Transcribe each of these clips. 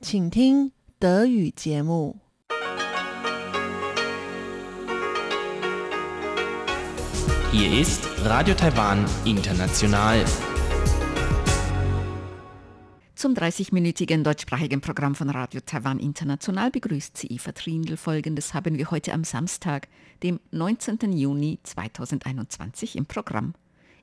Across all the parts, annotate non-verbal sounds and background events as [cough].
请听德语节目。Hier ist Radio Taiwan International. Zum 30-minütigen deutschsprachigen Programm von Radio Taiwan International begrüßt sie Eva Trindl. Folgendes haben wir heute am Samstag, dem 19. Juni 2021 im Programm.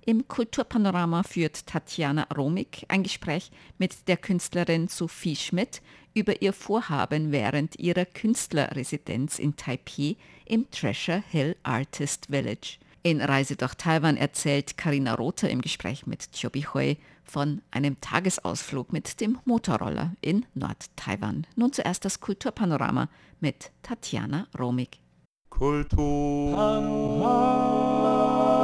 Im Kulturpanorama führt Tatjana Romik ein Gespräch mit der Künstlerin Sophie Schmidt über ihr Vorhaben während ihrer Künstlerresidenz in Taipei im Treasure Hill Artist Village. In Reise durch Taiwan erzählt Karina Rother im Gespräch mit Chobi Hui von einem Tagesausflug mit dem Motorroller in Nord-Taiwan. Nun zuerst das Kulturpanorama mit Tatjana Romik. Kulturpanorama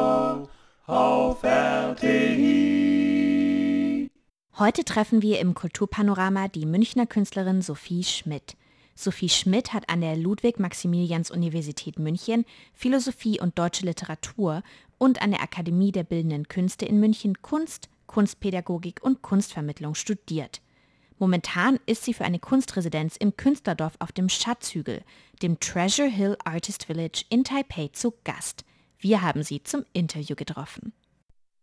auf RTI. Heute treffen wir im Kulturpanorama die Münchner Künstlerin Sophie Schmidt. Sophie Schmidt hat an der Ludwig-Maximilians-Universität München Philosophie und deutsche Literatur und an der Akademie der Bildenden Künste in München Kunst, Kunstpädagogik und Kunstvermittlung studiert. Momentan ist sie für eine Kunstresidenz im Künstlerdorf auf dem Schatzhügel, dem Treasure Hill Artist Village in Taipei zu Gast. Wir haben sie zum Interview getroffen.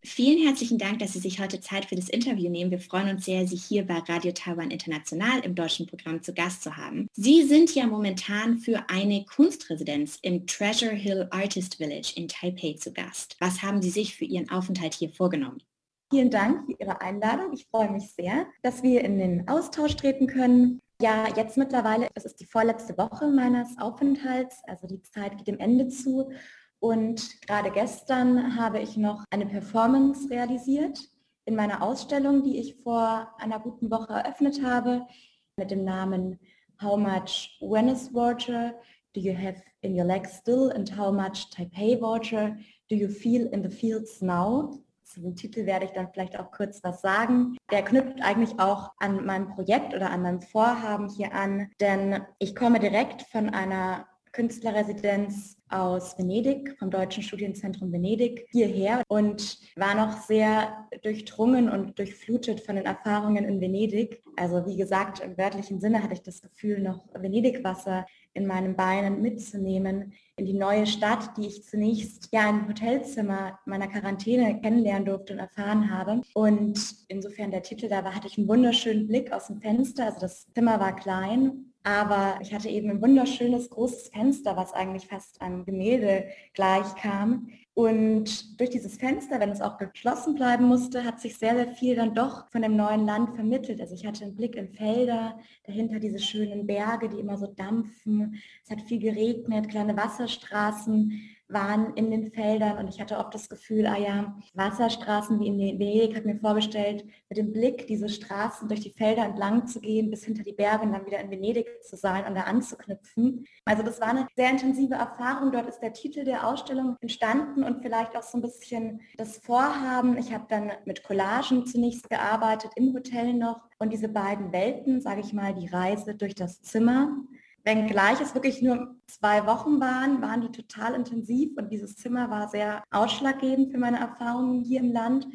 Vielen herzlichen Dank, dass Sie sich heute Zeit für das Interview nehmen. Wir freuen uns sehr, Sie hier bei Radio Taiwan International im deutschen Programm zu Gast zu haben. Sie sind ja momentan für eine Kunstresidenz im Treasure Hill Artist Village in Taipei zu Gast. Was haben Sie sich für Ihren Aufenthalt hier vorgenommen? Vielen Dank für Ihre Einladung. Ich freue mich sehr, dass wir in den Austausch treten können. Ja, jetzt mittlerweile, es ist die vorletzte Woche meines Aufenthalts, also die Zeit geht dem Ende zu. Und gerade gestern habe ich noch eine Performance realisiert in meiner Ausstellung, die ich vor einer guten Woche eröffnet habe, mit dem Namen How much Venice water do you have in your legs still and how much Taipei water do you feel in the fields now? Zu dem Titel werde ich dann vielleicht auch kurz was sagen. Der knüpft eigentlich auch an meinem Projekt oder an meinem Vorhaben hier an, denn ich komme direkt von einer Künstlerresidenz aus Venedig, vom Deutschen Studienzentrum Venedig, hierher und war noch sehr durchdrungen und durchflutet von den Erfahrungen in Venedig. Also wie gesagt, im wörtlichen Sinne hatte ich das Gefühl, noch Venedig-Wasser in meinen Beinen mitzunehmen in die neue Stadt, die ich zunächst ja im Hotelzimmer meiner Quarantäne kennenlernen durfte und erfahren habe. Und insofern der Titel da war, hatte ich einen wunderschönen Blick aus dem Fenster. Also das Zimmer war klein aber ich hatte eben ein wunderschönes großes Fenster, was eigentlich fast einem Gemälde gleichkam. Und durch dieses Fenster, wenn es auch geschlossen bleiben musste, hat sich sehr, sehr viel dann doch von dem neuen Land vermittelt. Also ich hatte einen Blick in Felder, dahinter diese schönen Berge, die immer so dampfen. Es hat viel geregnet, kleine Wasserstraßen waren in den Feldern und ich hatte oft das Gefühl, ah ja, Wasserstraßen wie in Venedig hat mir vorgestellt, mit dem Blick diese Straßen durch die Felder entlang zu gehen, bis hinter die Berge und dann wieder in Venedig zu sein und da anzuknüpfen. Also das war eine sehr intensive Erfahrung. Dort ist der Titel der Ausstellung entstanden und vielleicht auch so ein bisschen das Vorhaben. Ich habe dann mit Collagen zunächst gearbeitet, im Hotel noch und diese beiden Welten, sage ich mal, die Reise durch das Zimmer Wenngleich es wirklich nur zwei Wochen waren, waren die total intensiv und dieses Zimmer war sehr ausschlaggebend für meine Erfahrungen hier im Land.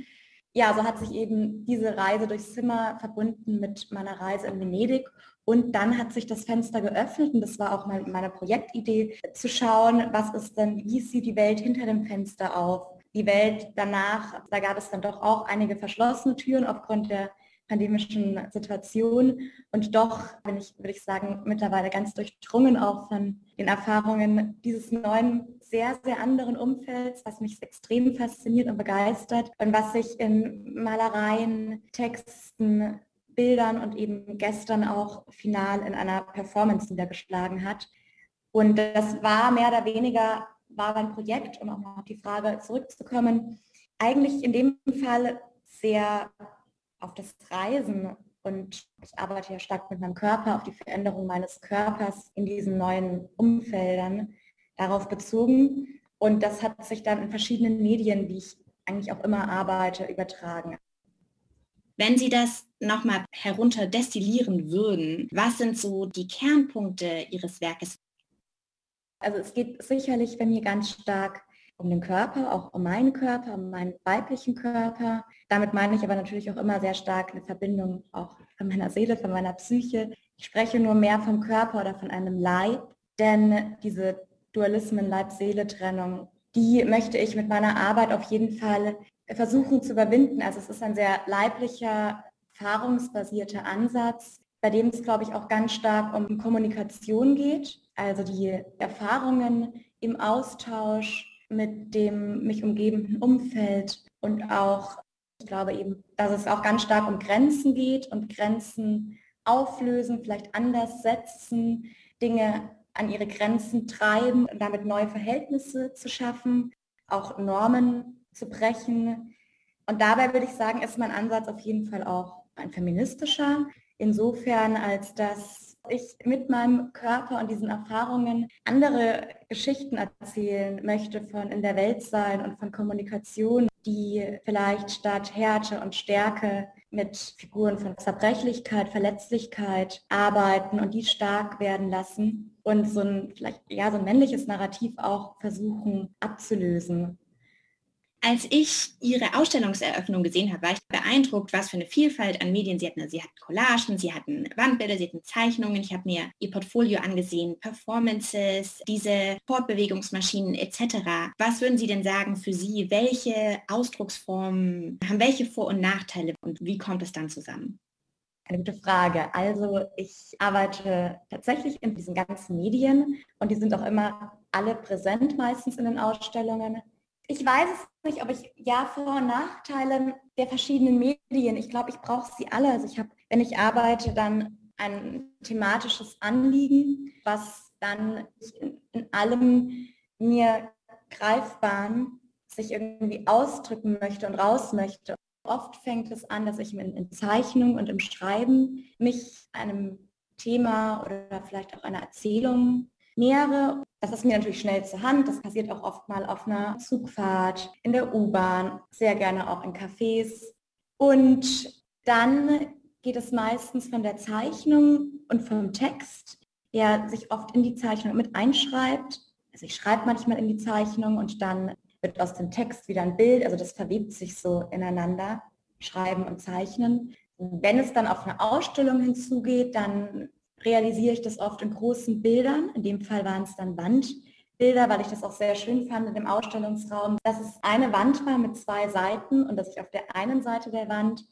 Ja, so hat sich eben diese Reise durchs Zimmer verbunden mit meiner Reise in Venedig und dann hat sich das Fenster geöffnet und das war auch meine Projektidee, zu schauen, was ist denn, wie sieht die Welt hinter dem Fenster auf. Die Welt danach, da gab es dann doch auch einige verschlossene Türen aufgrund der pandemischen Situation. Und doch bin ich, würde ich sagen, mittlerweile ganz durchdrungen auch von den Erfahrungen dieses neuen, sehr, sehr anderen Umfelds, was mich extrem fasziniert und begeistert und was sich in Malereien, Texten, Bildern und eben gestern auch final in einer Performance niedergeschlagen hat. Und das war mehr oder weniger, war ein Projekt, um auch mal auf die Frage zurückzukommen, eigentlich in dem Fall sehr auf das Reisen und ich arbeite ja stark mit meinem Körper, auf die Veränderung meines Körpers in diesen neuen Umfeldern darauf bezogen. Und das hat sich dann in verschiedenen Medien, wie ich eigentlich auch immer arbeite, übertragen. Wenn Sie das nochmal herunter destillieren würden, was sind so die Kernpunkte Ihres Werkes? Also es geht sicherlich bei mir ganz stark um den Körper, auch um meinen Körper, um meinen weiblichen Körper. Damit meine ich aber natürlich auch immer sehr stark eine Verbindung auch von meiner Seele, von meiner Psyche. Ich spreche nur mehr vom Körper oder von einem Leib, denn diese Dualismen Leib-Seele-Trennung, die möchte ich mit meiner Arbeit auf jeden Fall versuchen zu überwinden. Also es ist ein sehr leiblicher, erfahrungsbasierter Ansatz, bei dem es, glaube ich, auch ganz stark um Kommunikation geht, also die Erfahrungen im Austausch mit dem mich umgebenden Umfeld und auch, ich glaube eben, dass es auch ganz stark um Grenzen geht und Grenzen auflösen, vielleicht anders setzen, Dinge an ihre Grenzen treiben und damit neue Verhältnisse zu schaffen, auch Normen zu brechen. Und dabei würde ich sagen, ist mein Ansatz auf jeden Fall auch ein feministischer, insofern als dass ich mit meinem Körper und diesen Erfahrungen andere Geschichten erzählen möchte von in der Welt sein und von Kommunikation, die vielleicht statt Härte und Stärke mit Figuren von Zerbrechlichkeit, Verletzlichkeit arbeiten und die stark werden lassen und so ein vielleicht ja so ein männliches Narrativ auch versuchen abzulösen. Als ich Ihre Ausstellungseröffnung gesehen habe, war ich beeindruckt, was für eine Vielfalt an Medien Sie hatten. Sie hatten Collagen, Sie hatten Wandbilder, Sie hatten Zeichnungen. Ich habe mir Ihr Portfolio angesehen, Performances, diese Fortbewegungsmaschinen etc. Was würden Sie denn sagen für Sie? Welche Ausdrucksformen haben welche Vor- und Nachteile und wie kommt es dann zusammen? Eine gute Frage. Also ich arbeite tatsächlich in diesen ganzen Medien und die sind auch immer alle präsent meistens in den Ausstellungen ich weiß es nicht, ob ich ja Vor- und Nachteile der verschiedenen Medien, ich glaube, ich brauche sie alle. Also ich habe, wenn ich arbeite, dann ein thematisches Anliegen, was dann in, allem mir greifbaren sich irgendwie ausdrücken möchte und raus möchte. Oft fängt es an, dass ich in Zeichnung und im Schreiben mich einem Thema oder vielleicht auch einer Erzählung nähere. Das ist mir natürlich schnell zur Hand. Das passiert auch oft mal auf einer Zugfahrt, in der U-Bahn, sehr gerne auch in Cafés. Und dann geht es meistens von der Zeichnung und vom Text, der sich oft in die Zeichnung mit einschreibt. Also ich schreibe manchmal in die Zeichnung und dann wird aus dem Text wieder ein Bild. Also das verwebt sich so ineinander, Schreiben und Zeichnen. Wenn es dann auf eine Ausstellung hinzugeht, dann realisiere ich das oft in großen Bildern. In dem Fall waren es dann Wandbilder, weil ich das auch sehr schön fand in dem Ausstellungsraum, dass es eine Wand war mit zwei Seiten und dass ich auf der einen Seite der Wand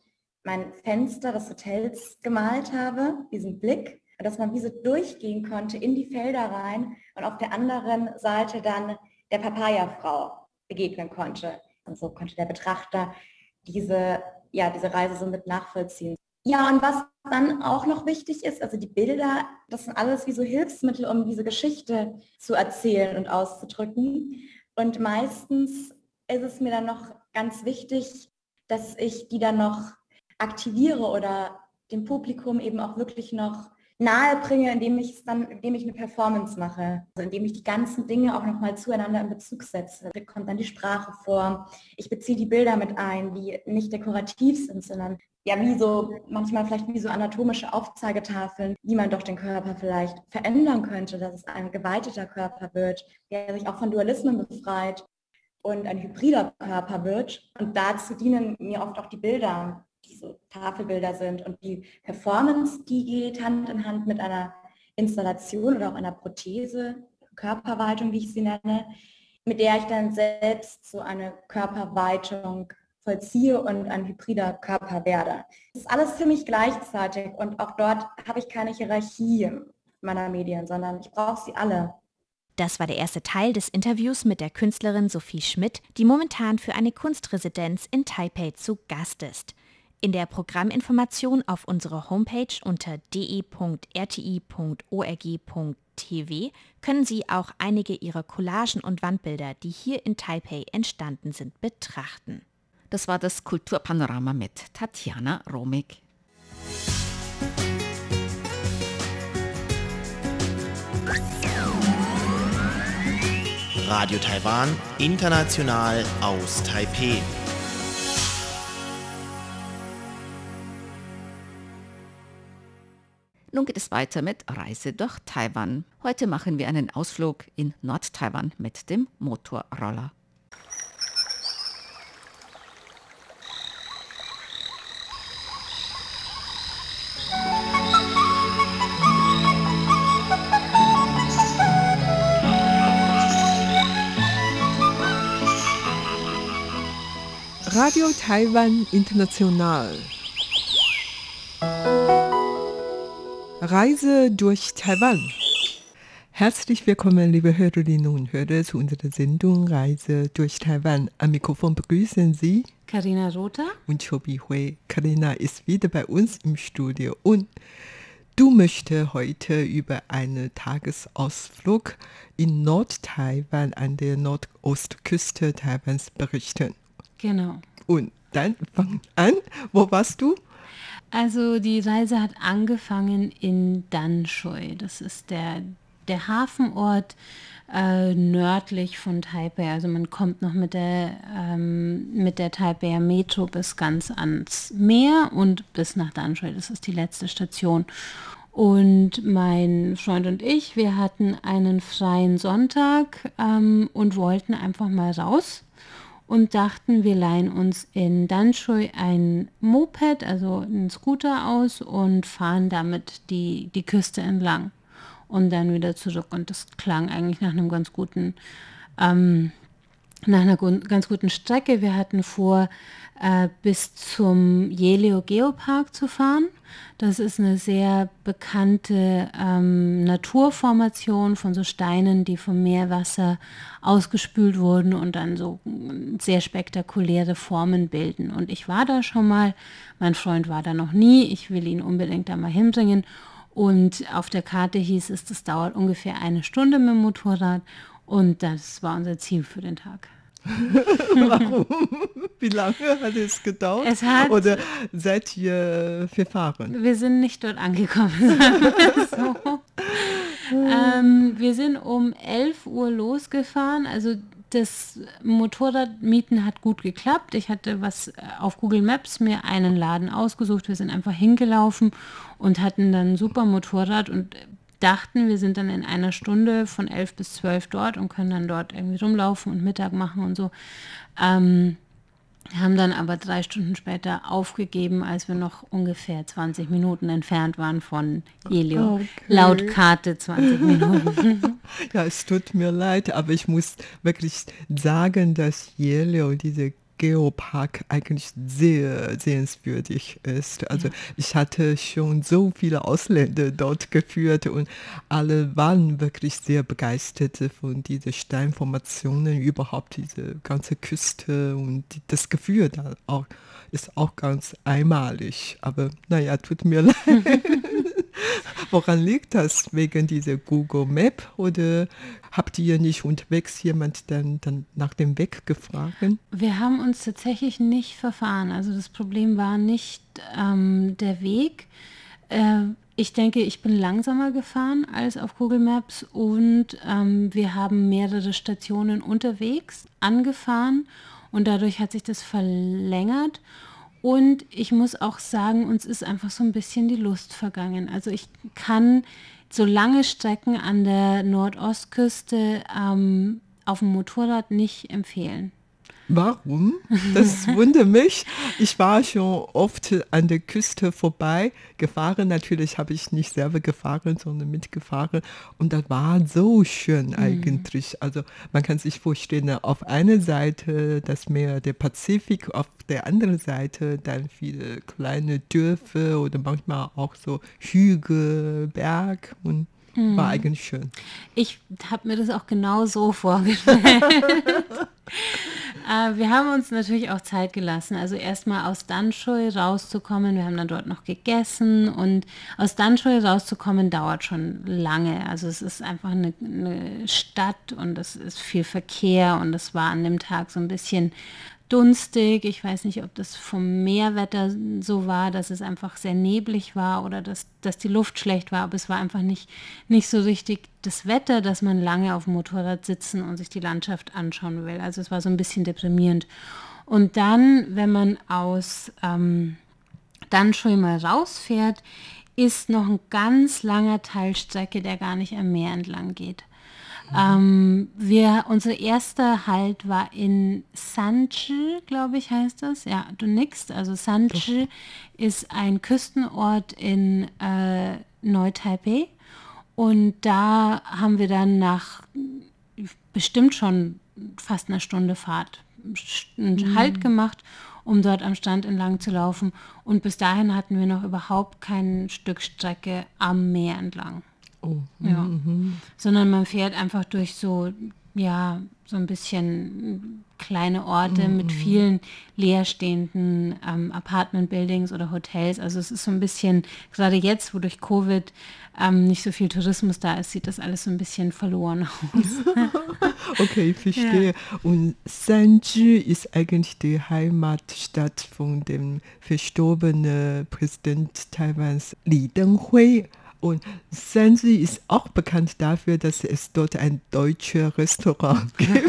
mein Fenster des Hotels gemalt habe, diesen Blick, und dass man wie so durchgehen konnte in die Felder rein und auf der anderen Seite dann der Papaya-Frau begegnen konnte. Und so konnte der Betrachter diese, ja, diese Reise so mit nachvollziehen. Ja, und was dann auch noch wichtig ist, also die Bilder, das sind alles wie so Hilfsmittel, um diese Geschichte zu erzählen und auszudrücken. Und meistens ist es mir dann noch ganz wichtig, dass ich die dann noch aktiviere oder dem Publikum eben auch wirklich noch nahe bringe, indem ich es dann, indem ich eine Performance mache, also indem ich die ganzen Dinge auch nochmal zueinander in Bezug setze. Da kommt dann die Sprache vor. Ich beziehe die Bilder mit ein, die nicht dekorativ sind, sondern ja, wie so, manchmal vielleicht wie so anatomische Aufzeigetafeln, wie man doch den Körper vielleicht verändern könnte, dass es ein geweiteter Körper wird, der sich auch von Dualismen befreit und ein hybrider Körper wird. Und dazu dienen mir oft auch die Bilder, die so Tafelbilder sind. Und die Performance, die geht Hand in Hand mit einer Installation oder auch einer Prothese, Körperweitung, wie ich sie nenne, mit der ich dann selbst so eine Körperweitung vollziehe und ein hybrider Körper werde. Das ist alles ziemlich gleichzeitig und auch dort habe ich keine Hierarchie meiner Medien, sondern ich brauche sie alle. Das war der erste Teil des Interviews mit der Künstlerin Sophie Schmidt, die momentan für eine Kunstresidenz in Taipei zu Gast ist. In der Programminformation auf unserer Homepage unter de.rti.org.tv können Sie auch einige ihrer Collagen und Wandbilder, die hier in Taipei entstanden sind, betrachten. Das war das Kulturpanorama mit Tatjana Romig. Radio Taiwan, international aus Taipeh. Nun geht es weiter mit Reise durch Taiwan. Heute machen wir einen Ausflug in Nord-Taiwan mit dem Motorroller. Radio Taiwan International. Reise durch Taiwan. Herzlich willkommen, liebe Hörerinnen und Hörer, zu unserer Sendung Reise durch Taiwan. Am Mikrofon begrüßen Sie Karina Rother und Chobi Hui. Karina ist wieder bei uns im Studio und du möchtest heute über einen Tagesausflug in Nord-Taiwan an der Nordostküste Taiwans berichten. Genau. Und dann fang an. Wo warst du? Also die Reise hat angefangen in Danshui. Das ist der, der Hafenort äh, nördlich von Taipei. Also man kommt noch mit der, ähm, mit der Taipei Metro bis ganz ans Meer und bis nach Danshui. Das ist die letzte Station. Und mein Freund und ich, wir hatten einen freien Sonntag ähm, und wollten einfach mal raus und dachten, wir leihen uns in Danshui ein Moped, also einen Scooter aus und fahren damit die, die Küste entlang und dann wieder zurück. Und das klang eigentlich nach einem ganz guten, ähm, nach einer ganz guten Strecke. Wir hatten vor, äh, bis zum Jeleo Geopark zu fahren. Das ist eine sehr bekannte ähm, Naturformation von so Steinen, die vom Meerwasser ausgespült wurden und dann so sehr spektakuläre Formen bilden. Und ich war da schon mal, mein Freund war da noch nie, ich will ihn unbedingt da mal hinbringen. Und auf der Karte hieß es, das dauert ungefähr eine Stunde mit dem Motorrad und das war unser Ziel für den Tag. [laughs] Warum? Wie lange hat es gedauert? Es hat, Oder seid ihr verfahren? Wir sind nicht dort angekommen. [laughs] so. ähm, wir sind um 11 Uhr losgefahren. Also das Motorradmieten hat gut geklappt. Ich hatte was äh, auf Google Maps mir einen Laden ausgesucht. Wir sind einfach hingelaufen und hatten dann ein super Motorrad und dachten, wir sind dann in einer Stunde von 11 bis 12 dort und können dann dort irgendwie rumlaufen und Mittag machen und so. Ähm, haben dann aber drei Stunden später aufgegeben, als wir noch ungefähr 20 Minuten entfernt waren von Jelio. Okay. Laut Karte 20 [laughs] Minuten. ja, es tut mir leid, aber ich muss wirklich sagen, dass Jelio, diese Geopark eigentlich sehr sehenswürdig ist. Also ja. ich hatte schon so viele Ausländer dort geführt und alle waren wirklich sehr begeistert von diesen Steinformationen, überhaupt diese ganze Küste und das Gefühl da auch ist auch ganz einmalig. Aber naja, tut mir [laughs] leid. Woran liegt das? Wegen dieser Google Map oder habt ihr nicht unterwegs jemand dann, dann nach dem Weg gefragt? Wir haben uns tatsächlich nicht verfahren. Also das Problem war nicht ähm, der Weg. Äh, ich denke, ich bin langsamer gefahren als auf Google Maps und ähm, wir haben mehrere Stationen unterwegs angefahren und dadurch hat sich das verlängert. Und ich muss auch sagen, uns ist einfach so ein bisschen die Lust vergangen. Also ich kann so lange Strecken an der Nordostküste ähm, auf dem Motorrad nicht empfehlen. Warum? Das wundert mich. Ich war schon oft an der Küste vorbei gefahren. Natürlich habe ich nicht selber gefahren, sondern mitgefahren. Und das war so schön mhm. eigentlich. Also man kann sich vorstellen, auf einer Seite das Meer der Pazifik, auf der anderen Seite dann viele kleine Dörfer oder manchmal auch so Hügel, Berg und Mhm. War eigentlich schön. Ich habe mir das auch genau so [laughs] vorgestellt. [laughs] äh, wir haben uns natürlich auch Zeit gelassen. Also erstmal aus Danshui rauszukommen. Wir haben dann dort noch gegessen und aus Danshui rauszukommen dauert schon lange. Also es ist einfach eine, eine Stadt und es ist viel Verkehr und es war an dem Tag so ein bisschen dunstig. Ich weiß nicht, ob das vom Meerwetter so war, dass es einfach sehr neblig war oder dass, dass die Luft schlecht war, aber es war einfach nicht, nicht so richtig das Wetter, dass man lange auf dem Motorrad sitzen und sich die Landschaft anschauen will. Also es war so ein bisschen deprimierend. Und dann, wenn man aus ähm, dann schon mal rausfährt, ist noch ein ganz langer Teil Strecke, der gar nicht am Meer entlang geht. Ähm, wir, unser erster Halt war in Sanchi, glaube ich, heißt das. Ja, du nix. Also Sanchi ist ein Küstenort in äh, Neu-Taipei. Und da haben wir dann nach bestimmt schon fast einer Stunde Fahrt einen mhm. Halt gemacht um dort am Strand entlang zu laufen. Und bis dahin hatten wir noch überhaupt kein Stück Strecke am Meer entlang. Oh. Ja. Mhm. Sondern man fährt einfach durch so, ja, so ein bisschen kleine Orte Mhm. mit vielen leerstehenden ähm, Apartment-Buildings oder Hotels. Also es ist so ein bisschen, gerade jetzt, wo durch Covid ähm, nicht so viel Tourismus da ist, sieht das alles so ein bisschen verloren aus. [laughs] Okay, ich verstehe. Und Sanji ist eigentlich die Heimatstadt von dem verstorbenen Präsident Taiwans Li Denghui. Und Sanji ist auch bekannt dafür, dass es dort ein deutsches Restaurant [laughs] gibt.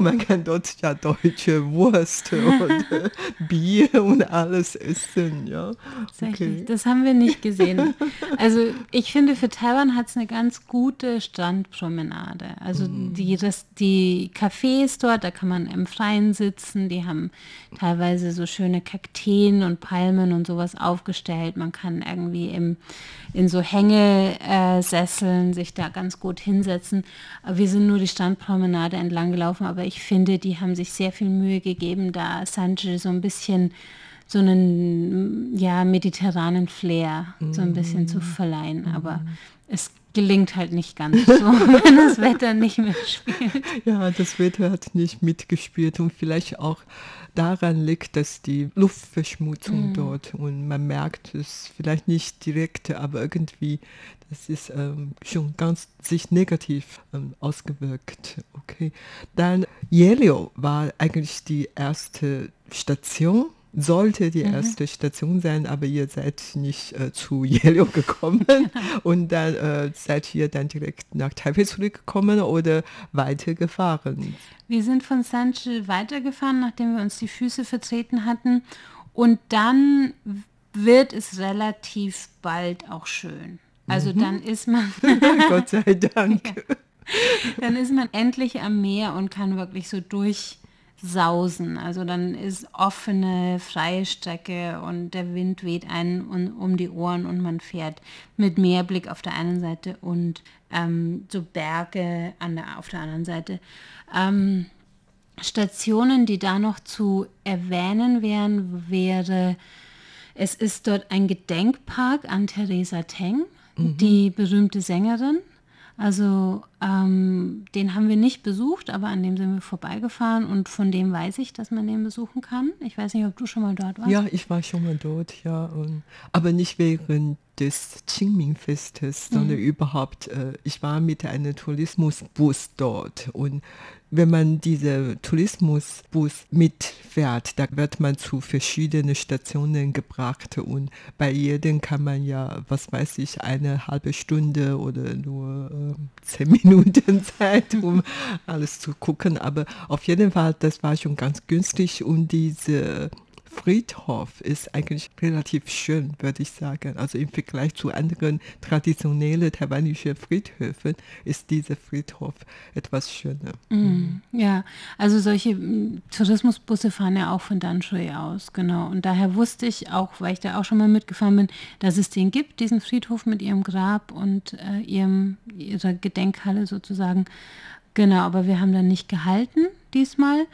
Man kann dort ja deutsche Wurst und äh, [laughs] Bier und alles essen. Ja. Tatsächlich. Das haben wir nicht gesehen. [laughs] Also ich finde, für Taiwan hat es eine ganz gute Strandpromenade. Also die, das, die Cafés dort, da kann man im Freien sitzen, die haben teilweise so schöne Kakteen und Palmen und sowas aufgestellt. Man kann irgendwie im, in so Hängesesseln sich da ganz gut hinsetzen. Wir sind nur die Strandpromenade entlang gelaufen, aber ich finde, die haben sich sehr viel Mühe gegeben, da Sanji so ein bisschen so einen ja, mediterranen Flair so ein bisschen zu verleihen. Aber es gelingt halt nicht ganz so, [laughs] wenn das Wetter nicht mitspielt. Ja, das Wetter hat nicht mitgespielt und vielleicht auch daran liegt, dass die Luftverschmutzung dort und man merkt es vielleicht nicht direkt, aber irgendwie, das ist ähm, schon ganz sich negativ ähm, ausgewirkt. Okay, dann Yelio war eigentlich die erste Station sollte die erste Station sein, aber ihr seid nicht äh, zu [laughs] Yelio gekommen [laughs] und dann äh, seid ihr dann direkt nach Taipei zurückgekommen oder weitergefahren. Wir sind von Sanche weitergefahren, nachdem wir uns die Füße vertreten hatten. Und dann wird es relativ bald auch schön. Also dann ist man [laughs] Gott sei Dank. dann ist man endlich am Meer und kann wirklich so durchsausen. Also dann ist offene, freie Strecke und der Wind weht einen um, um die Ohren und man fährt mit Meerblick auf der einen Seite und ähm, so Berge an der, auf der anderen Seite. Ähm, Stationen, die da noch zu erwähnen wären, wäre, es ist dort ein Gedenkpark an Theresa Teng, die berühmte Sängerin. Also ähm, den haben wir nicht besucht, aber an dem sind wir vorbeigefahren und von dem weiß ich, dass man den besuchen kann. Ich weiß nicht, ob du schon mal dort warst. Ja, ich war schon mal dort, ja. Und, aber nicht während des Qingming-Festes, sondern überhaupt, äh, ich war mit einem Tourismusbus dort. Und wenn man diesen Tourismusbus mitfährt, da wird man zu verschiedenen Stationen gebracht und bei jedem kann man ja, was weiß ich, eine halbe Stunde oder nur äh, zehn Minuten [laughs] Zeit, um alles zu gucken. Aber auf jeden Fall, das war schon ganz günstig und diese Friedhof ist eigentlich relativ schön, würde ich sagen. Also im Vergleich zu anderen traditionellen taiwanischen Friedhöfen ist dieser Friedhof etwas schöner. Mm, ja, also solche mm, Tourismusbusse fahren ja auch von Danshui aus, genau. Und daher wusste ich auch, weil ich da auch schon mal mitgefahren bin, dass es den gibt, diesen Friedhof mit ihrem Grab und äh, ihrem, ihrer Gedenkhalle sozusagen. Genau, aber wir haben dann nicht gehalten diesmal.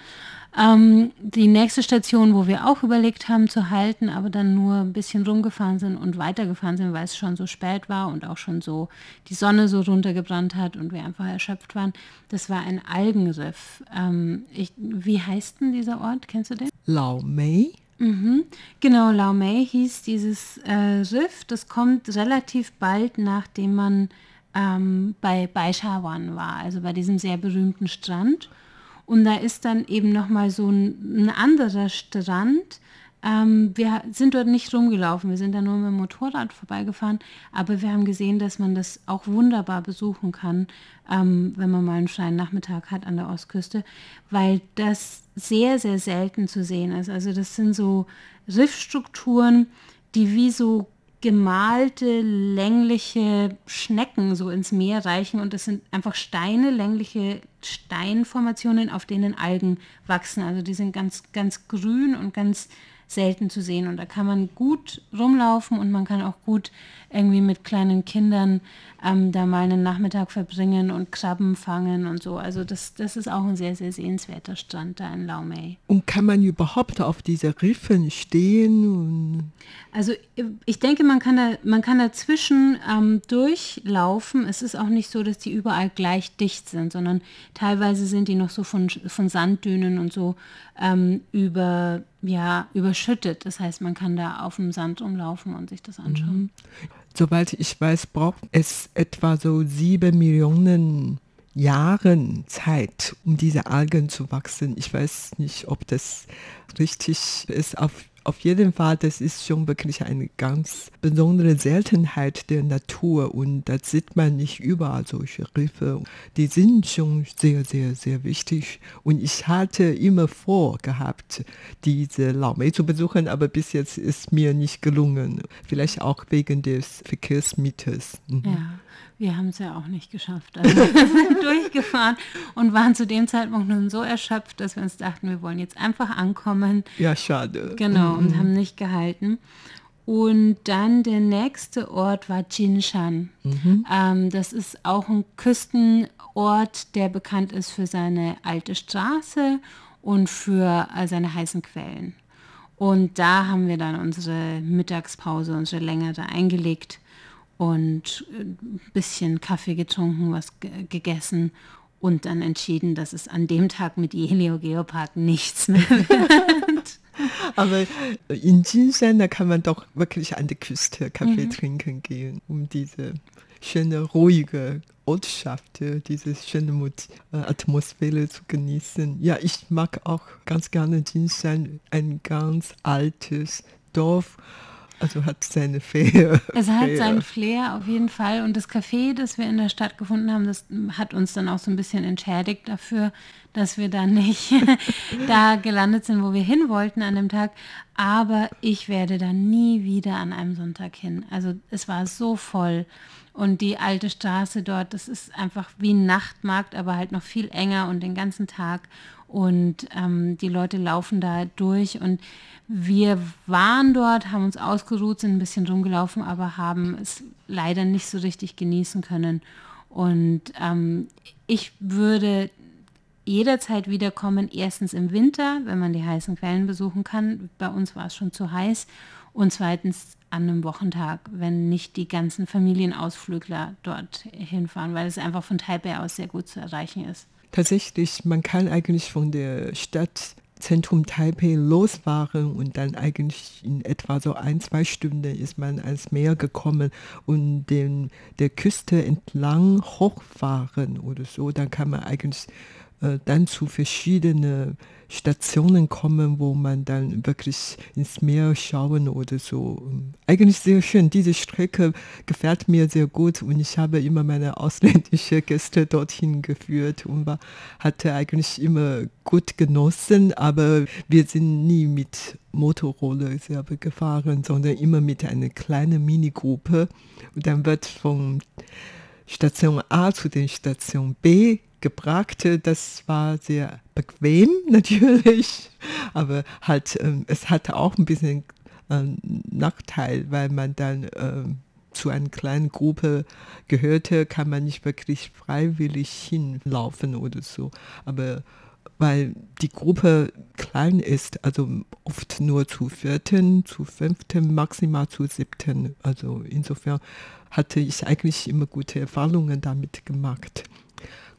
Ähm, die nächste Station, wo wir auch überlegt haben zu halten, aber dann nur ein bisschen rumgefahren sind und weitergefahren sind, weil es schon so spät war und auch schon so die Sonne so runtergebrannt hat und wir einfach erschöpft waren, das war ein Algenriff. Ähm, ich, wie heißt denn dieser Ort? Kennst du den? Lao Mei, Mhm. Genau, Lau Mei hieß dieses äh, Riff. Das kommt relativ bald, nachdem man ähm, bei Baishawan war, also bei diesem sehr berühmten Strand. Und da ist dann eben nochmal so ein, ein anderer Strand. Ähm, wir sind dort nicht rumgelaufen, wir sind da nur mit dem Motorrad vorbeigefahren, aber wir haben gesehen, dass man das auch wunderbar besuchen kann, ähm, wenn man mal einen freien Nachmittag hat an der Ostküste, weil das sehr, sehr selten zu sehen ist. Also das sind so Riffstrukturen, die wie so gemalte, längliche Schnecken so ins Meer reichen und das sind einfach Steine, längliche Steinformationen, auf denen Algen wachsen. Also die sind ganz, ganz grün und ganz selten zu sehen. Und da kann man gut rumlaufen und man kann auch gut irgendwie mit kleinen Kindern ähm, da mal einen Nachmittag verbringen und Krabben fangen und so. Also das, das ist auch ein sehr, sehr sehenswerter Strand da in Laumei. Und kann man überhaupt auf diese Riffen stehen? also ich denke, man kann, da, man kann dazwischen ähm, durchlaufen. Es ist auch nicht so, dass die überall gleich dicht sind, sondern teilweise sind die noch so von, von Sanddünen und so ähm, über, ja, überschüttet. Das heißt, man kann da auf dem Sand umlaufen und sich das anschauen. Mhm. Soweit ich weiß, braucht es etwa so sieben Millionen Jahren Zeit, um diese Algen zu wachsen. Ich weiß nicht, ob das richtig ist. Auf auf jeden Fall, das ist schon wirklich eine ganz besondere Seltenheit der Natur und da sieht man nicht überall solche Riffe. Die sind schon sehr, sehr, sehr wichtig und ich hatte immer vor gehabt, diese Laumei zu besuchen, aber bis jetzt ist mir nicht gelungen. Vielleicht auch wegen des Verkehrsmieters. Mhm. Ja. Wir haben es ja auch nicht geschafft. Also [laughs] wir sind durchgefahren und waren zu dem Zeitpunkt nun so erschöpft, dass wir uns dachten, wir wollen jetzt einfach ankommen. Ja, schade. Genau, mhm. und haben nicht gehalten. Und dann der nächste Ort war Jinshan. Mhm. Ähm, das ist auch ein Küstenort, der bekannt ist für seine alte Straße und für äh, seine heißen Quellen. Und da haben wir dann unsere Mittagspause, unsere längere eingelegt und ein äh, bisschen Kaffee getrunken, was gegessen und dann entschieden, dass es an dem Tag mit Jelio Geopark nichts mehr [laughs] wird. Aber in Jinshan, da kann man doch wirklich an der Küste Kaffee mhm. trinken gehen, um diese schöne, ruhige Ortschaft, diese schöne äh, Atmosphäre zu genießen. Ja, ich mag auch ganz gerne Jinshan, ein ganz altes Dorf also hat seine Flair. Es hat seinen Flair auf jeden Fall. Und das Café, das wir in der Stadt gefunden haben, das hat uns dann auch so ein bisschen entschädigt dafür, dass wir da nicht [laughs] da gelandet sind, wo wir hin wollten an dem Tag. Aber ich werde da nie wieder an einem Sonntag hin. Also es war so voll. Und die alte Straße dort, das ist einfach wie ein Nachtmarkt, aber halt noch viel enger und den ganzen Tag. Und ähm, die Leute laufen da durch und wir waren dort, haben uns ausgeruht, sind ein bisschen rumgelaufen, aber haben es leider nicht so richtig genießen können. Und ähm, ich würde jederzeit wiederkommen, erstens im Winter, wenn man die heißen Quellen besuchen kann. Bei uns war es schon zu heiß. Und zweitens an einem Wochentag, wenn nicht die ganzen Familienausflügler dort hinfahren, weil es einfach von Taipei aus sehr gut zu erreichen ist. Tatsächlich, man kann eigentlich von der Stadt Zentrum Taipei losfahren und dann eigentlich in etwa so ein, zwei Stunden ist man ans Meer gekommen und den, der Küste entlang hochfahren oder so, dann kann man eigentlich dann zu verschiedenen Stationen kommen, wo man dann wirklich ins Meer schauen oder so. Eigentlich sehr schön. Diese Strecke gefällt mir sehr gut und ich habe immer meine ausländischen Gäste dorthin geführt und war, hatte eigentlich immer gut genossen, aber wir sind nie mit Motorroller selber gefahren, sondern immer mit einer kleinen Minigruppe und dann wird von Station A zu den Station B gebracht. Das war sehr bequem [laughs] natürlich, aber halt, ähm, es hatte auch ein bisschen ähm, Nachteil, weil man dann ähm, zu einer kleinen Gruppe gehörte, kann man nicht wirklich freiwillig hinlaufen oder so. Aber weil die Gruppe klein ist, also oft nur zu vierten, zu fünften, maximal zu siebten. Also insofern hatte ich eigentlich immer gute Erfahrungen damit gemacht.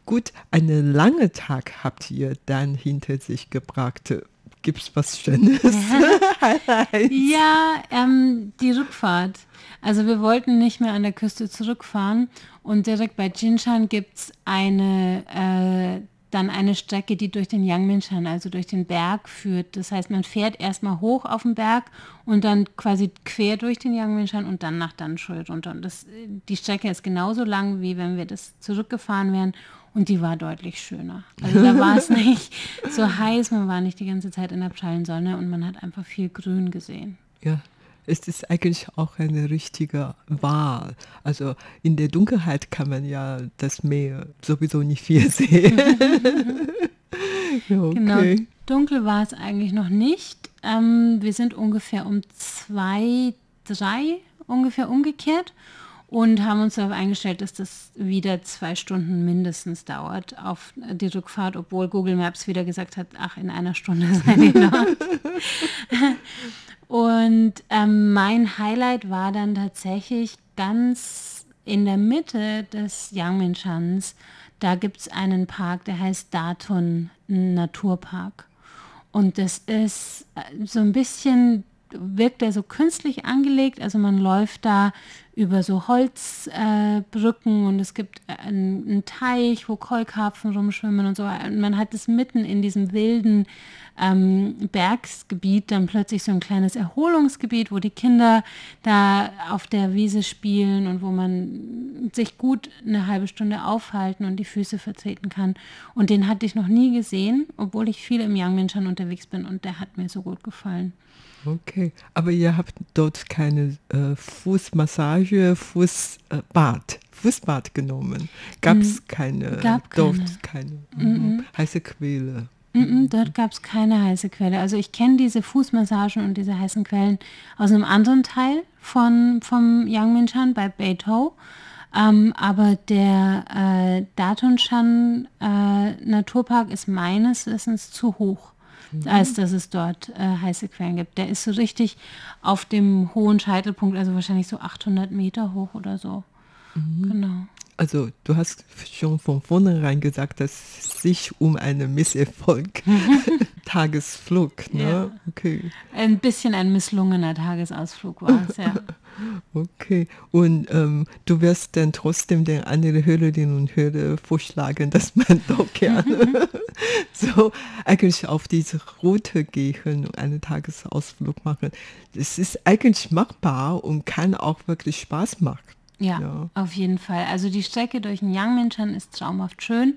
Gut, einen langen Tag habt ihr dann hinter sich gebracht. Gibt es was Schönes? [laughs] ja, ähm, die Rückfahrt. Also wir wollten nicht mehr an der Küste zurückfahren und direkt bei Jinshan gibt es eine äh, dann eine Strecke, die durch den Yangmingshan, also durch den Berg führt. Das heißt, man fährt erstmal hoch auf den Berg und dann quasi quer durch den Yangmingshan und dann nach Danshui runter. Und das, die Strecke ist genauso lang, wie wenn wir das zurückgefahren wären und die war deutlich schöner. Also da war es [laughs] nicht so heiß, man war nicht die ganze Zeit in der prallen Sonne und man hat einfach viel Grün gesehen. Ja, es ist eigentlich auch eine richtige Wahl. Also in der Dunkelheit kann man ja das Meer sowieso nicht viel [laughs] sehen. [laughs] okay. Genau, dunkel war es eigentlich noch nicht. ähm, wir sind ungefähr um zwei, drei ungefähr umgekehrt und haben uns darauf eingestellt, dass das wieder zwei Stunden mindestens dauert auf die Rückfahrt, obwohl Google Maps wieder gesagt hat, ach, in einer Stunde sei die dort. und ähm, mein Highlight war dann tatsächlich ganz in der Mitte des Yangminshans, da gibt es einen Park, der heißt Daton Naturpark. Und das ist äh, so ein bisschen wirkt er so künstlich angelegt. Also man läuft da über so Holzbrücken äh, und es gibt einen, einen, Teich, wo Keukarpfen rumschwimmen und so. Und man hat es mitten in diesem wilden ähm, Bergsgebiet dann plötzlich so ein kleines Erholungsgebiet, wo die Kinder da auf der Wiese spielen und wo man sich gut eine halbe Stunde aufhalten und die Füße vertreten kann. Und den hatte ich noch nie gesehen, obwohl ich viel im Yangmingshan unterwegs bin und der hat mir so gut gefallen. Okay, aber ihr habt dort keine äh, Fußmassage, Fußbad, äh, Fußbad genommen. Gab es mm, keine, Gab dort keine, keine -mm. heiße Quelle. dort gab es keine heiße Quelle. Also ich kenne diese Fußmassagen und diese heißen Quellen aus einem anderen Teil von, vom Yangmingshan bei Beidou. Ähm, aber der äh, Datonshan äh, Naturpark ist meines Wissens zu hoch mhm. als dass es dort äh, heiße Quellen gibt. Der ist so richtig auf dem hohen Scheitelpunkt, also wahrscheinlich so 800 Meter hoch oder so. Mhm. Genau. Also du hast schon von vornherein gesagt, dass es sich um einen Misserfolg [laughs] Tagesflug, ne? Ja. Okay. Ein bisschen ein misslungener Tagesausflug war es, ja. [laughs] Okay, und ähm, du wirst dann trotzdem den anderen Hörerinnen und Hörer vorschlagen, dass man doch [laughs] gerne so eigentlich auf diese Route gehen und einen Tagesausflug machen. Es ist eigentlich machbar und kann auch wirklich Spaß machen. Ja, ja, auf jeden Fall. Also die Strecke durch den Yangmingshan ist traumhaft schön.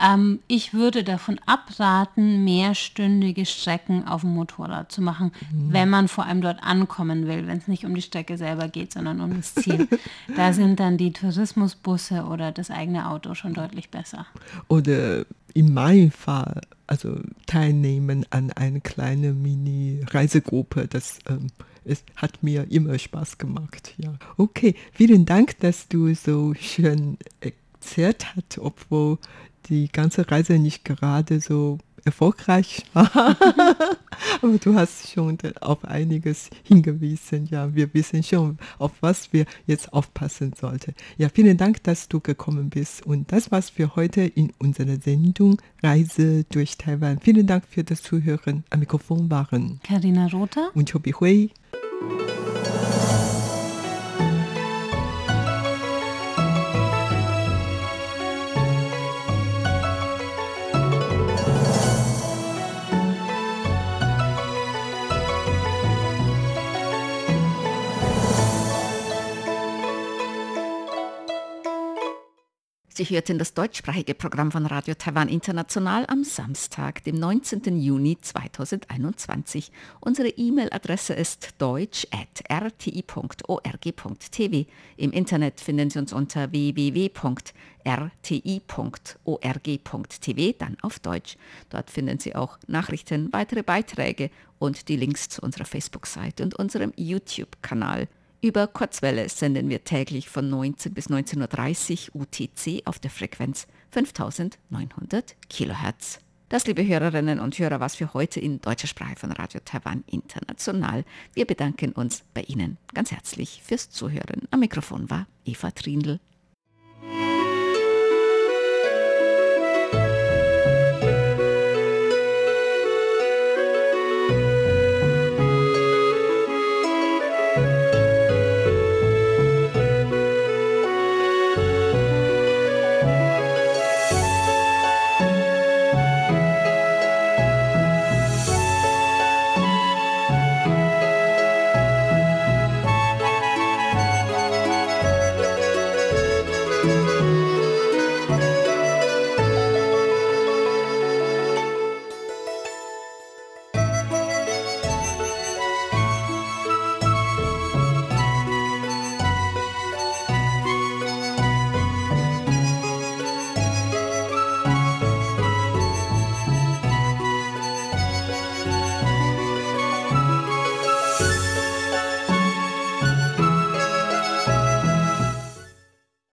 Ähm, ich würde davon abraten, mehrstündige Strecken auf dem Motorrad zu machen, mhm. wenn man vor allem dort ankommen will, wenn es nicht um die Strecke selber geht, sondern um das Ziel. [laughs] da sind dann die Tourismusbusse oder das eigene Auto schon deutlich besser. Oder in meinem Fall, also teilnehmen an eine kleine Mini-Reisegruppe, das ähm, es hat mir immer Spaß gemacht. Ja. Okay, vielen Dank, dass du so schön erzählt hast, obwohl die ganze Reise nicht gerade so erfolgreich war. [laughs] Aber du hast schon auf einiges hingewiesen. Ja, wir wissen schon, auf was wir jetzt aufpassen sollten. Ja, vielen Dank, dass du gekommen bist. Und das war's für heute in unserer Sendung Reise durch Taiwan. Vielen Dank für das Zuhören. Am Mikrofon waren Karina Rother und Chobi Hui. Sie hörten das deutschsprachige Programm von Radio Taiwan International am Samstag, dem 19. Juni 2021. Unsere E-Mail-Adresse ist deutsch.rti.org.tv. Im Internet finden Sie uns unter www.rti.org.tv, dann auf Deutsch. Dort finden Sie auch Nachrichten, weitere Beiträge und die Links zu unserer Facebook-Seite und unserem YouTube-Kanal. Über Kurzwelle senden wir täglich von 19 bis 19.30 Uhr UTC auf der Frequenz 5900 kHz. Das, liebe Hörerinnen und Hörer, was für heute in deutscher Sprache von Radio Taiwan International. Wir bedanken uns bei Ihnen ganz herzlich fürs Zuhören. Am Mikrofon war Eva Trindl.